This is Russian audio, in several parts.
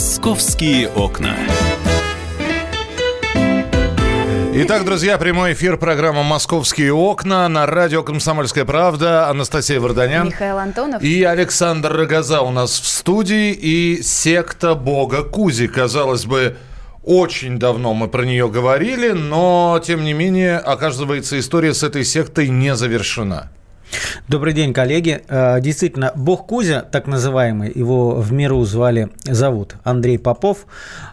«Московские окна». Итак, друзья, прямой эфир программы «Московские окна» на радио «Комсомольская правда». Анастасия Варданян. Михаил Антонов. И Александр Рогоза у нас в студии. И секта Бога Кузи. Казалось бы, очень давно мы про нее говорили, но, тем не менее, оказывается, история с этой сектой не завершена. Добрый день, коллеги. Э, действительно, бог Кузя, так называемый, его в миру звали, зовут Андрей Попов,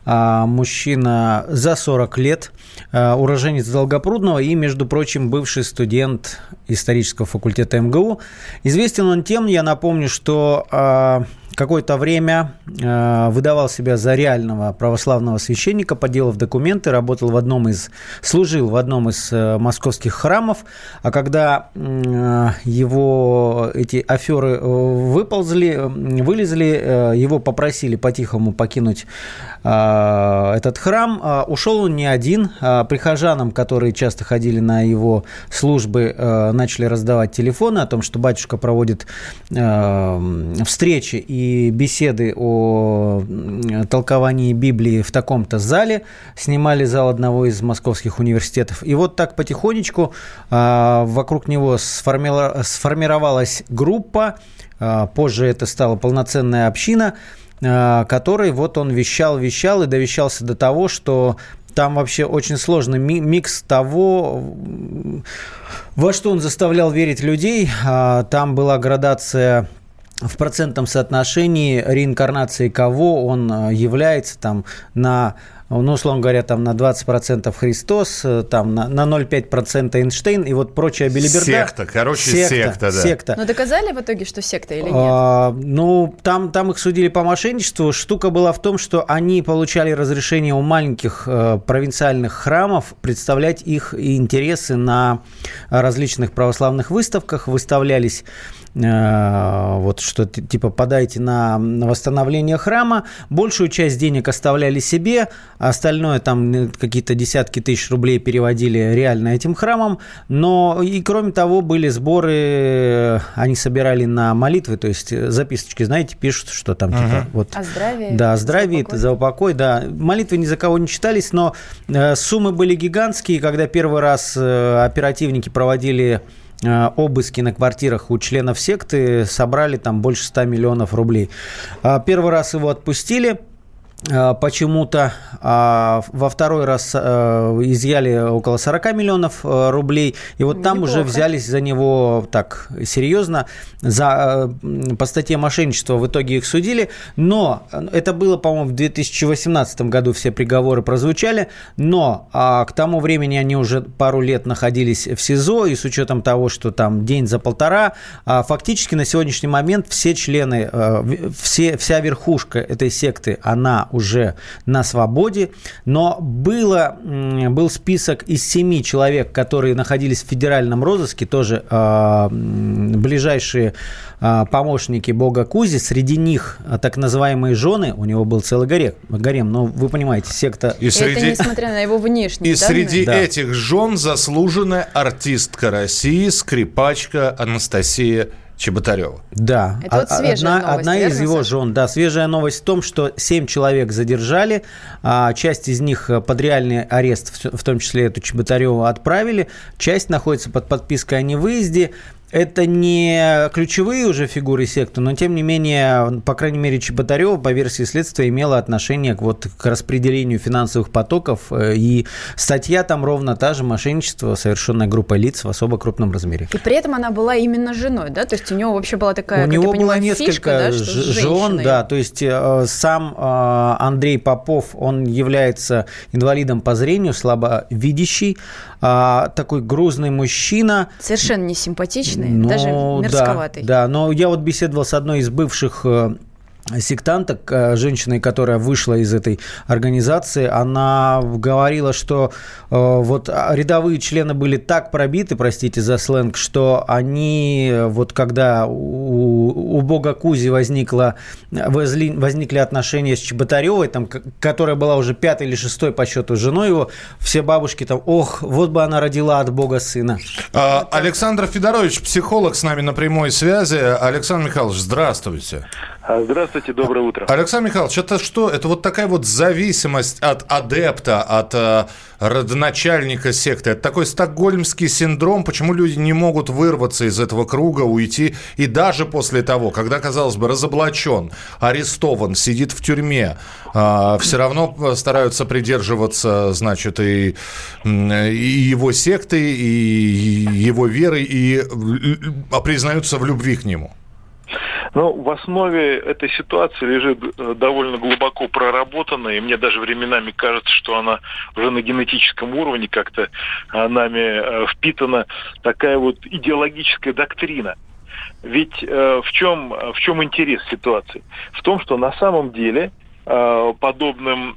а, мужчина за 40 лет, э, уроженец Долгопрудного и, между прочим, бывший студент исторического факультета МГУ. Известен он тем, я напомню, что а, какое-то время э, выдавал себя за реального православного священника, подделав документы, работал в одном из, служил в одном из э, московских храмов, а когда э, его эти аферы выползли, вылезли, его попросили по-тихому покинуть этот храм. Ушел он не один, прихожанам, которые часто ходили на его службы, начали раздавать телефоны о том, что батюшка проводит встречи и беседы о толковании Библии в таком-то зале, снимали зал одного из московских университетов. И вот так потихонечку а, вокруг него сформировалась группа, а, позже это стала полноценная община, а, которой вот он вещал, вещал и довещался до того, что там вообще очень сложный микс того, во что он заставлял верить людей. Там была градация в процентном соотношении реинкарнации кого он э, является там на ну, условно говоря, там на 20% Христос, э, там на, на 0,5% Эйнштейн и вот прочая белиберда. Секта, короче, секта, секта да. Секта. Но доказали в итоге, что секта или нет? А, ну, там, там их судили по мошенничеству. Штука была в том, что они получали разрешение у маленьких э, провинциальных храмов представлять их интересы на различных православных выставках, выставлялись Э, вот что типа подайте на восстановление храма, большую часть денег оставляли себе, остальное там э, какие-то десятки тысяч рублей переводили реально этим храмам, но и кроме того были сборы, э, они собирали на молитвы, то есть записочки, знаете, пишут, что там uh-huh. типа вот... О здравии. Да, о здравии, за за упокой, да. Молитвы ни за кого не читались, но суммы были гигантские, когда первый раз оперативники проводили Э, обыски на квартирах у членов секты собрали там больше 100 миллионов рублей. А первый раз его отпустили, Э, почему-то а, во второй раз э, изъяли около 40 миллионов э, рублей, и вот там Неплохо. уже взялись за него так серьезно, за, по статье мошенничества в итоге их судили, но это было, по-моему, в 2018 году все приговоры прозвучали, но а, к тому времени они уже пару лет находились в СИЗО, и с учетом того, что там день за полтора, а, фактически на сегодняшний момент все члены, все, вся верхушка этой секты, она уже на свободе, но было, был список из семи человек, которые находились в федеральном розыске, тоже э, ближайшие э, помощники бога Кузи, среди них так называемые жены, у него был целый гарем, гарем но вы понимаете, секта... И среди... Это несмотря на его внешний. И данные. среди да. этих жен заслуженная артистка России, скрипачка Анастасия Чеботарева. Да. Это вот свежая одна, новость, одна из его жен. Да, свежая новость в том, что семь человек задержали, а часть из них под реальный арест, в том числе эту Чеботареву, отправили, часть находится под подпиской о невыезде. Это не ключевые уже фигуры секты, но тем не менее, по крайней мере, Чеботарева, по версии следствия, имела отношение к, вот, к распределению финансовых потоков. Э, и статья там ровно та же мошенничество, совершенная группой лиц в особо крупном размере. И при этом она была именно женой, да? То есть у него вообще была такая, У него было понимаю, несколько фишка, да, жен, да. То есть э, сам э, Андрей Попов, он является инвалидом по зрению, слабовидящий, а, такой грузный мужчина. Совершенно не симпатичный, ну, даже мерзковатый. Да, да, но я вот беседовал с одной из бывших э, сектанток, э, женщиной, которая вышла из этой организации, она говорила, что э, вот рядовые члены были так пробиты, простите за сленг, что они, вот когда у, у бога Кузи возникло, возли, возникли отношения с Чеботаревой, там, которая была уже пятой или шестой по счету женой его, все бабушки там, ох, вот бы она родила от бога сына. А, Александр Федорович, психолог с нами на прямой связи. Александр Михайлович, здравствуйте. А, здравствуйте, доброе утро. Александр Михайлович, это что? Это вот такая вот зависимость от адепта, от э, родоначальника секты. Это такой стокгольмский синдром, почему люди не могут вырваться из этого круга, уйти. И даже после того, когда, казалось бы, разоблачен, арестован, сидит в тюрьме, э, все равно стараются придерживаться, значит, и, и его секты, и его веры, и признаются в любви к нему. Но в основе этой ситуации лежит э, довольно глубоко проработанная, и мне даже временами кажется, что она уже на генетическом уровне как-то э, нами э, впитана такая вот идеологическая доктрина. Ведь в чем, в чем интерес ситуации? В том, что на самом деле подобным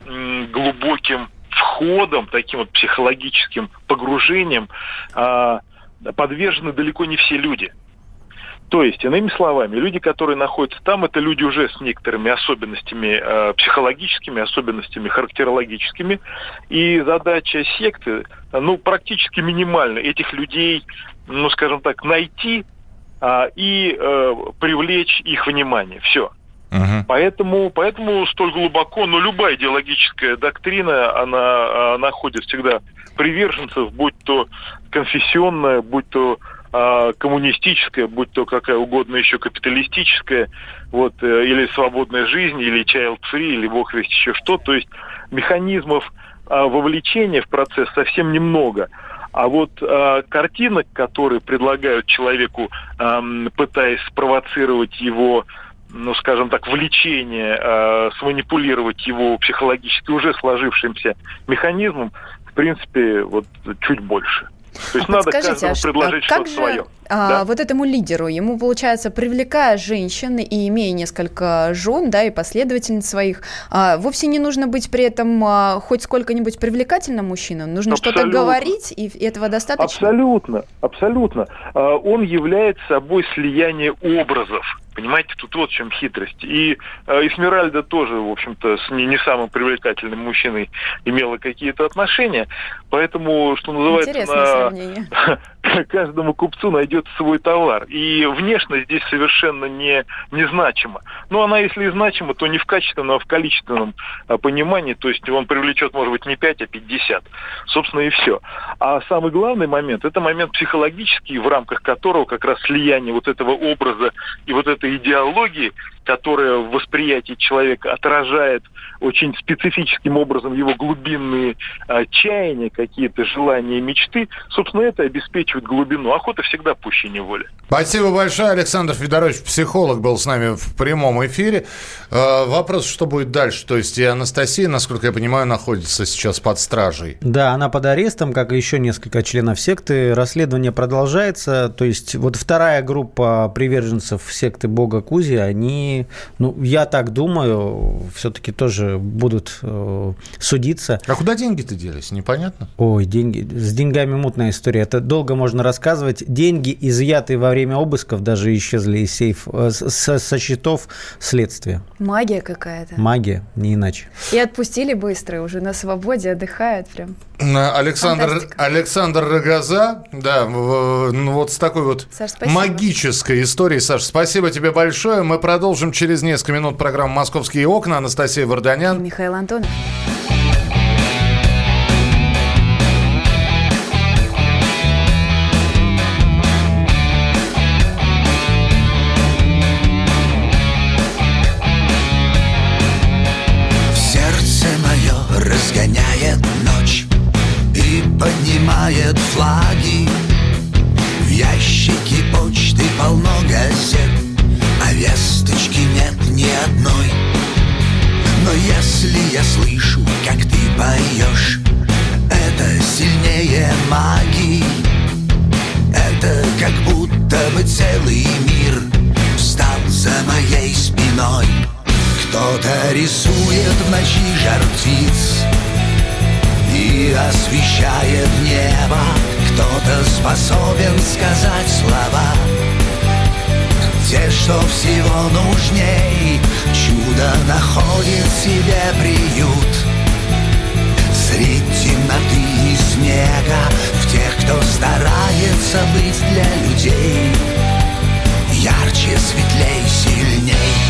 глубоким входом, таким вот психологическим погружением подвержены далеко не все люди – то есть, иными словами, люди, которые находятся там, это люди уже с некоторыми особенностями э, психологическими, особенностями характерологическими. И задача секты, ну, практически минимальна. Этих людей, ну, скажем так, найти э, и э, привлечь их внимание. Все. Uh-huh. Поэтому, поэтому столь глубоко, но любая идеологическая доктрина, она, она находит всегда приверженцев, будь то конфессионная, будь то коммунистическая, будь то какая угодно еще капиталистическая, вот, э, или свободная жизнь, или child free, или бог весть еще что. То есть механизмов а, вовлечения в процесс совсем немного. А вот э, картинок, которые предлагают человеку, э, пытаясь спровоцировать его, ну, скажем так, влечение, э, сманипулировать его психологически уже сложившимся механизмом, в принципе, вот чуть больше. То есть а надо каждому а предложить а что-то свое. А, да? вот этому лидеру, ему, получается, привлекая женщин и имея несколько жен, да, и последовательниц своих, а, вовсе не нужно быть при этом а, хоть сколько-нибудь привлекательным мужчинам, нужно что-то говорить, и этого достаточно? Абсолютно, абсолютно. А, он является собой слияние образов. Понимаете, тут вот в чем хитрость. И э, Эсмеральда тоже, в общем-то, с не, не самым привлекательным мужчиной имела какие-то отношения. Поэтому, что называется, Интересное на... каждому купцу найдет свой товар. И внешность здесь совершенно не, незначима. Но она, если и значима, то не в качественном, а в количественном а, понимании. То есть он привлечет, может быть, не 5, а 50. Собственно, и все. А самый главный момент, это момент психологический, в рамках которого как раз слияние вот этого образа и вот этой идеологии которая в восприятии человека отражает очень специфическим образом его глубинные э, чаяния, какие-то желания, мечты, собственно, это обеспечивает глубину. Охота всегда пуще неволи. Спасибо большое. Александр Федорович, психолог, был с нами в прямом эфире. Э, вопрос, что будет дальше? То есть и Анастасия, насколько я понимаю, находится сейчас под стражей. Да, она под арестом, как и еще несколько членов секты. Расследование продолжается. То есть вот вторая группа приверженцев секты Бога Кузи, они ну, я так думаю, все-таки тоже будут э, судиться. А куда деньги-то делись? Непонятно. Ой, деньги. С деньгами мутная история. Это долго можно рассказывать. Деньги, изъятые во время обысков, даже исчезли из сейф, э, со, со счетов следствия. Магия какая-то. Магия, не иначе. И отпустили быстро, уже на свободе отдыхают прям. Александр, Александр Рогоза, да, ну вот с такой вот Саш, магической историей. Саш, спасибо тебе большое. Мы продолжим через несколько минут программу «Московские окна». Анастасия Варданян. И Михаил Антонов. Ночи жар птиц и освещает небо. Кто-то способен сказать слова. Те, что всего нужней Чудо находит себе приют. Средь темноты и снега В тех, кто старается быть для людей Ярче, светлей, сильней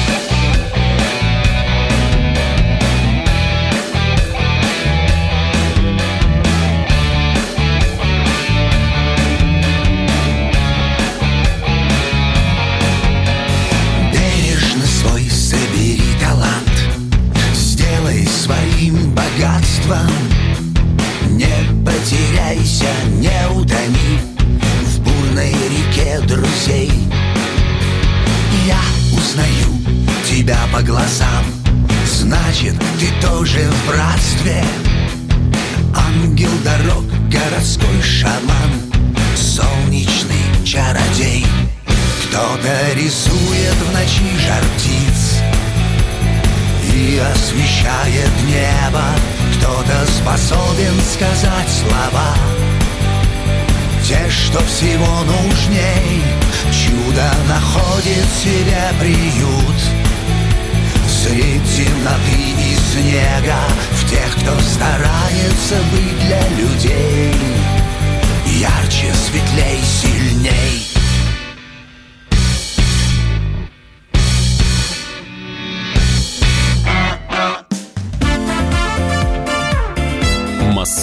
освещает небо. Кто-то способен сказать слова. Те, что всего нужней Чудо находит себе приют. Средь темноты и снега В тех, кто старается быть для людей. Ярче, светлей, сильней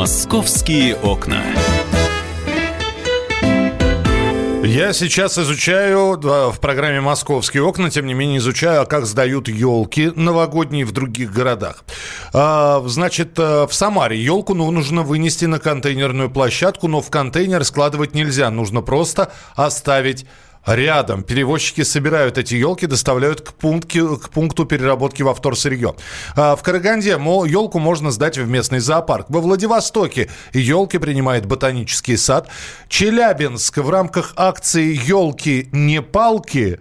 «Московские окна». Я сейчас изучаю в программе «Московские окна», тем не менее изучаю, а как сдают елки новогодние в других городах. А, значит, э, в Самаре елку ну, нужно вынести на контейнерную площадку, но в контейнер складывать нельзя. Нужно просто оставить рядом. Перевозчики собирают эти елки, доставляют к, пунктке, к пункту переработки во вторсырье. А в Караганде елку можно сдать в местный зоопарк. Во Владивостоке елки принимает ботанический сад. Челябинск в рамках акции «Елки не палки»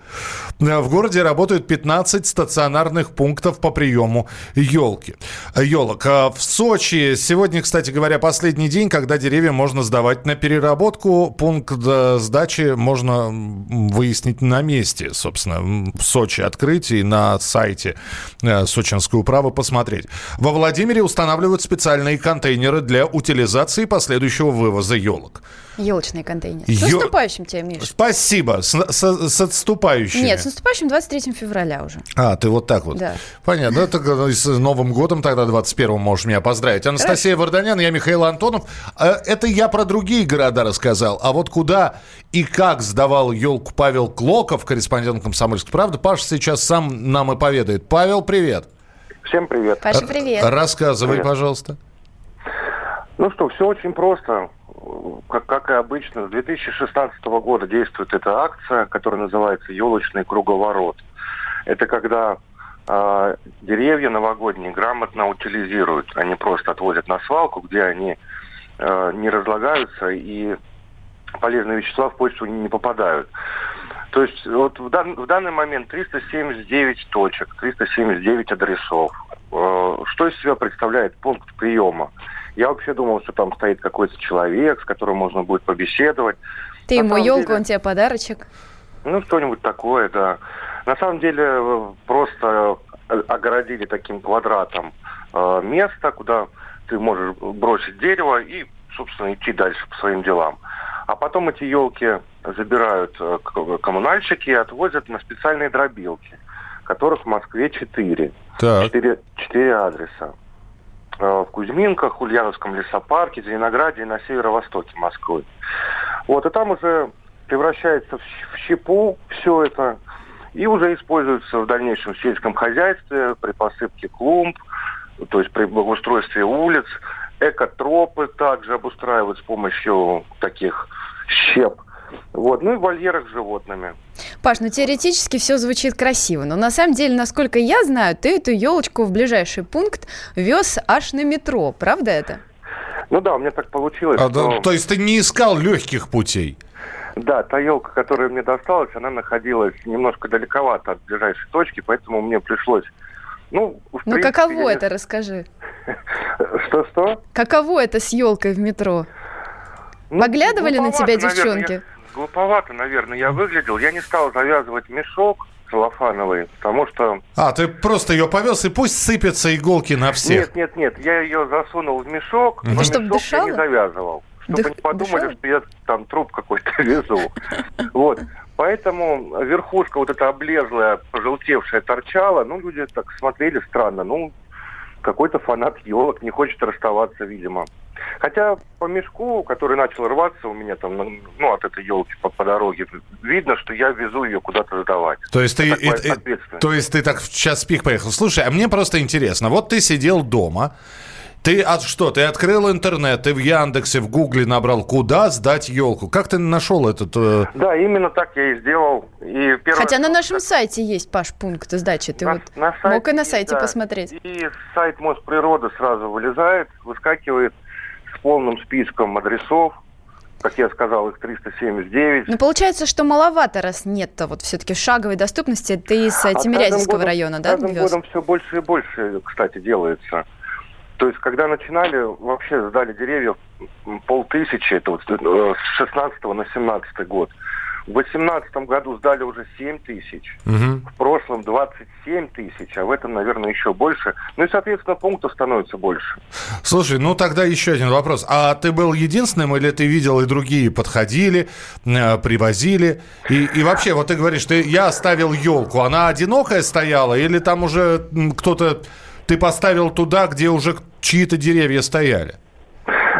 в городе работают 15 стационарных пунктов по приему елки. Елок. А в Сочи сегодня, кстати говоря, последний день, когда деревья можно сдавать на переработку. Пункт э, сдачи можно выяснить на месте, собственно, в Сочи открыть и на сайте э, Сочинской управы посмотреть. Во Владимире устанавливают специальные контейнеры для утилизации последующего вывоза елок. Елочные контейнеры. С Ё... наступающим тебя, Миш. Спасибо. С, с, с отступающим. Нет, с наступающим 23 февраля уже. А, ты вот так вот. Да. Понятно. Это с Новым годом тогда 21 можешь меня поздравить. Анастасия Хорошо. Варданян, я Михаил Антонов. Э, это я про другие города рассказал. А вот куда и как сдавал елку Павел Клоков, корреспондент «Комсомольской правды», Паша сейчас сам нам и поведает. Павел, привет. Всем привет. Паша, привет. Рассказывай, привет. пожалуйста. Ну что, все очень просто как, как и обычно, с 2016 года действует эта акция, которая называется «Елочный круговорот». Это когда э, деревья новогодние грамотно утилизируют. Они просто отвозят на свалку, где они э, не разлагаются и полезные вещества в почту не попадают. То есть вот в, дан, в данный момент 379 точек, 379 адресов. Э, что из себя представляет пункт приема? Я вообще думал, что там стоит какой-то человек, с которым можно будет побеседовать. Ты ему елку, деле... он тебе подарочек? Ну, что-нибудь такое, да. На самом деле э, просто э, огородили таким квадратом э, место, куда ты можешь бросить дерево и, собственно, идти дальше по своим делам. А потом эти елки забирают э, коммунальщики и отвозят на специальные дробилки, которых в Москве четыре. Четыре, четыре адреса. Э, в Кузьминках, Ульяновском лесопарке, Зеленограде и на северо-востоке Москвы. Вот, и там уже превращается в щепу все это, и уже используется в дальнейшем в сельском хозяйстве при посыпке клумб, то есть при благоустройстве улиц. Экотропы также обустраивают с помощью таких щеп. Вот. Ну и в вольерах с животными. Паш, ну теоретически все звучит красиво, но на самом деле, насколько я знаю, ты эту елочку в ближайший пункт вез аж на метро, правда это? Ну да, у меня так получилось. А, что... То есть ты не искал легких путей? Да, та елка, которая мне досталась, она находилась немножко далековато от ближайшей точки, поэтому мне пришлось ну, ну принципе, каково я... это, расскажи. Что-что? Каково это с елкой в метро? Ну, Поглядывали на тебя девчонки? Наверное, глуповато, наверное, я выглядел. Я не стал завязывать мешок целлофановый, потому что... А, ты просто ее повез, и пусть сыпятся иголки на всех. Нет, нет, нет, я ее засунул в мешок, но чтобы мешок дышала? я не завязывал. Чтобы Дых... не подумали, дышала? что я там труп какой-то везу. Вот. Поэтому верхушка вот эта облезлая, пожелтевшая торчала, ну, люди так смотрели странно. Ну, какой-то фанат елок не хочет расставаться, видимо. Хотя по мешку, который начал рваться у меня там, ну, ну от этой елки по, по дороге, видно, что я везу ее куда-то сдавать. То есть, ты, и, и, то есть ты так сейчас пик поехал. Слушай, а мне просто интересно, вот ты сидел дома, ты от что? Ты открыл интернет, ты в Яндексе, в Гугле набрал, куда сдать елку. Как ты нашел этот? Э... Да, именно так я и сделал. И первое... Хотя на нашем сайте есть, Паш, пункт сдачи. Ты на, вот на сайте, мог и на сайте да, посмотреть. И сайт Мосприроды сразу вылезает, выскакивает с полным списком адресов, как я сказал, их 379. Ну, получается, что маловато, раз нет вот все-таки шаговой доступности. Ты из а Тимирязевского годом, района, да, каждым годом все больше и больше, кстати, делается. То есть, когда начинали, вообще сдали деревьев полтысячи, это вот э, с 16 на 17 год. В 2018 году сдали уже 7 тысяч, угу. в прошлом 27 тысяч, а в этом, наверное, еще больше. Ну и, соответственно, пунктов становится больше. Слушай, ну тогда еще один вопрос. А ты был единственным или ты видел и другие подходили, э, привозили? И, и вообще, вот ты говоришь, ты, я оставил елку, она одинокая стояла или там уже кто-то... Ты поставил туда, где уже чьи-то деревья стояли?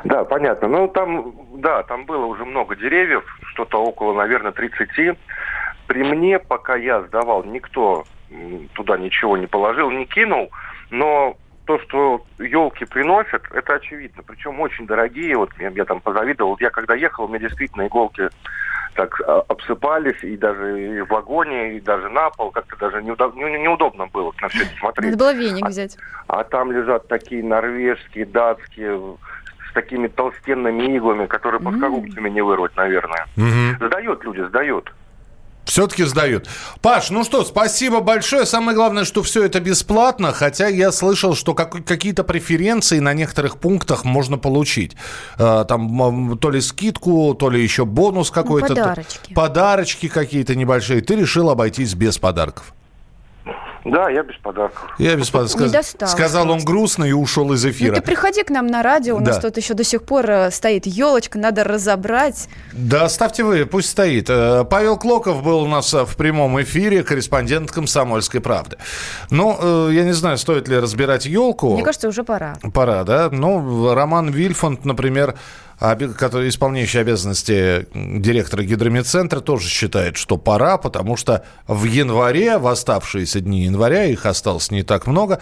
Да, понятно. Ну, там, да, там было уже много деревьев, что-то около, наверное, 30. При мне, пока я сдавал, никто туда ничего не положил, не кинул, но то, что елки приносят, это очевидно. Причем очень дорогие. Вот я, я там позавидовал. Я когда ехал, у меня действительно иголки так а, обсыпались, и даже и в вагоне, и даже на пол. Как-то даже неудоб, не, неудобно было на все это смотреть. Надо было веник а, взять. А, а там лежат такие норвежские, датские, с такими толстенными иглами, которые mm-hmm. плоскогубцами не вырвать, наверное. Mm-hmm. Сдают люди, сдают. Все-таки сдают. Паш, ну что, спасибо большое. Самое главное, что все это бесплатно, хотя я слышал, что как, какие-то преференции на некоторых пунктах можно получить. Э, там то ли скидку, то ли еще бонус какой-то. подарочки. Подарочки какие-то небольшие. Ты решил обойтись без подарков. Да, я без подарков. Я без подарков. Сказ... Сказал он грустно и ушел из эфира. Ну, ты приходи к нам на радио, у да. нас тут еще до сих пор э, стоит елочка, надо разобрать. Да, ставьте вы, пусть стоит. Э, Павел Клоков был у нас э, в прямом эфире, корреспондент «Комсомольской правды». Ну, я не знаю, стоит ли разбирать елку. Мне кажется, уже пора. Пора, да? Ну, Роман Вильфанд, например, который исполняющий обязанности директора гидромедцентра, тоже считает, что пора, потому что в январе, в оставшиеся дни января, их осталось не так много,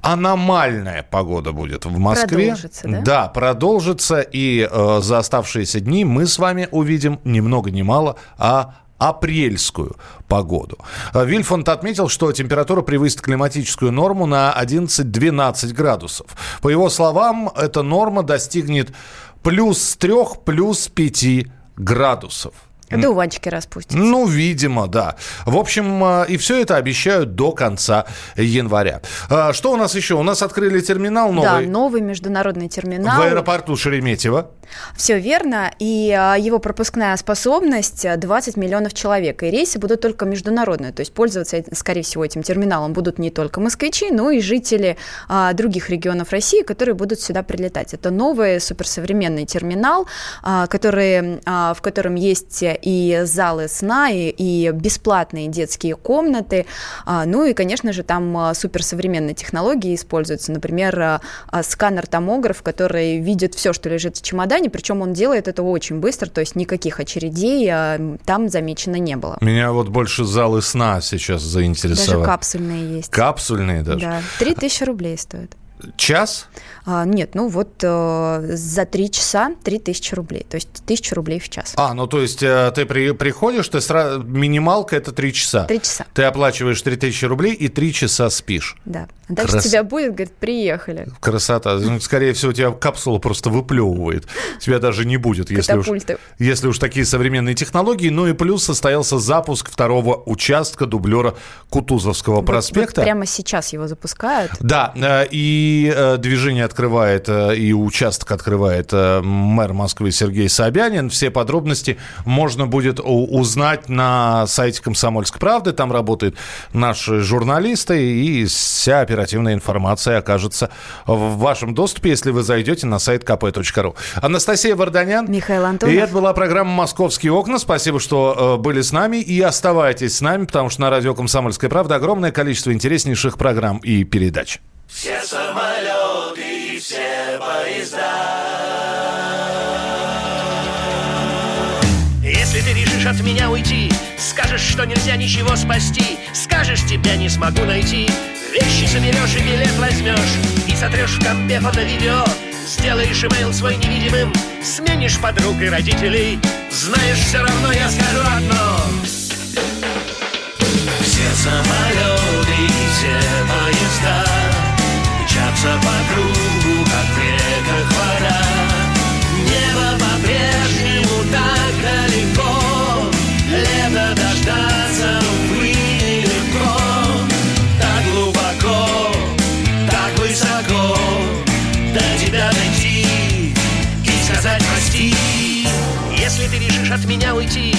аномальная погода будет в Москве. Продолжится, да? Да, продолжится. И э, за оставшиеся дни мы с вами увидим ни много ни мало, а апрельскую погоду. Э, Вильфонд отметил, что температура превысит климатическую норму на 11-12 градусов. По его словам, эта норма достигнет плюс 3, плюс 5 градусов. Дуванчики распустятся. Ну, видимо, да. В общем, э, и все это обещают до конца января. А, что у нас еще? У нас открыли терминал новый. Да, новый международный терминал. В аэропорту Шереметьево. Все верно. И а, его пропускная способность 20 миллионов человек. И рейсы будут только международные. То есть пользоваться, скорее всего, этим терминалом будут не только москвичи, но и жители других регионов России, которые будут сюда прилетать. Это новый суперсовременный терминал, который, в котором есть и залы сна, и, и бесплатные детские комнаты. А, ну и, конечно же, там а, суперсовременные технологии используются. Например, а, сканер-томограф, который видит все, что лежит в чемодане, причем он делает это очень быстро, то есть никаких очередей там замечено не было. Меня вот больше залы сна сейчас заинтересовали. Даже капсульные есть. Капсульные даже? Да, 3000 рублей стоят. Час? А, нет, ну вот э, за три часа три тысячи рублей, то есть тысяча рублей в час. А, ну то есть э, ты при, приходишь, ты сразу, минималка это три часа. Три часа. Ты оплачиваешь три тысячи рублей и три часа спишь. Да. А дальше Крас... тебя будет, говорит, приехали. Красота. Ну, скорее всего, тебя капсула просто выплевывает. Тебя даже не будет, если уж, если уж такие современные технологии. Ну и плюс состоялся запуск второго участка дублера Кутузовского проспекта. Вот, вот прямо сейчас его запускают. Да, э, и и э, движение открывает, э, и участок открывает э, мэр Москвы Сергей Собянин. Все подробности можно будет узнать на сайте «Комсомольской правды». Там работают наши журналисты, и вся оперативная информация окажется в вашем доступе, если вы зайдете на сайт kp.ru. Анастасия Варданян. Михаил Антонов. И это была программа «Московские окна». Спасибо, что э, были с нами. И оставайтесь с нами, потому что на радио «Комсомольская правда» огромное количество интереснейших программ и передач. Все самолеты и все поезда. Если ты решишь от меня уйти, скажешь, что нельзя ничего спасти, скажешь, тебя не смогу найти, вещи соберешь и билет возьмешь, и сотрешь в компе фото-видео, сделаешь имейл свой невидимым, сменишь подруг и родителей, знаешь, все равно я скажу одно. Уйти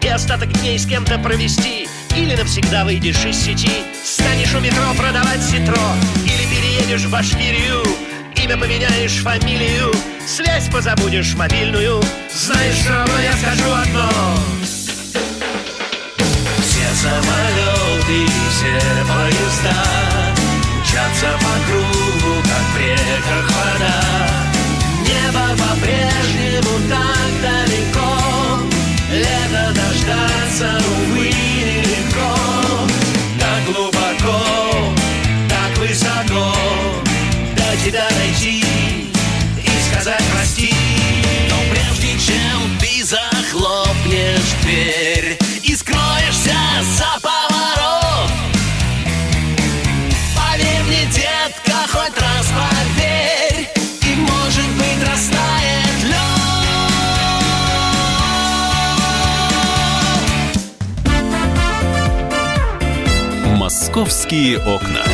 и остаток дней с кем-то провести, или навсегда выйдешь из сети, станешь у метро продавать ситро, или переедешь в Башкирию, имя поменяешь, фамилию, связь позабудешь мобильную, знаешь, Московские окна.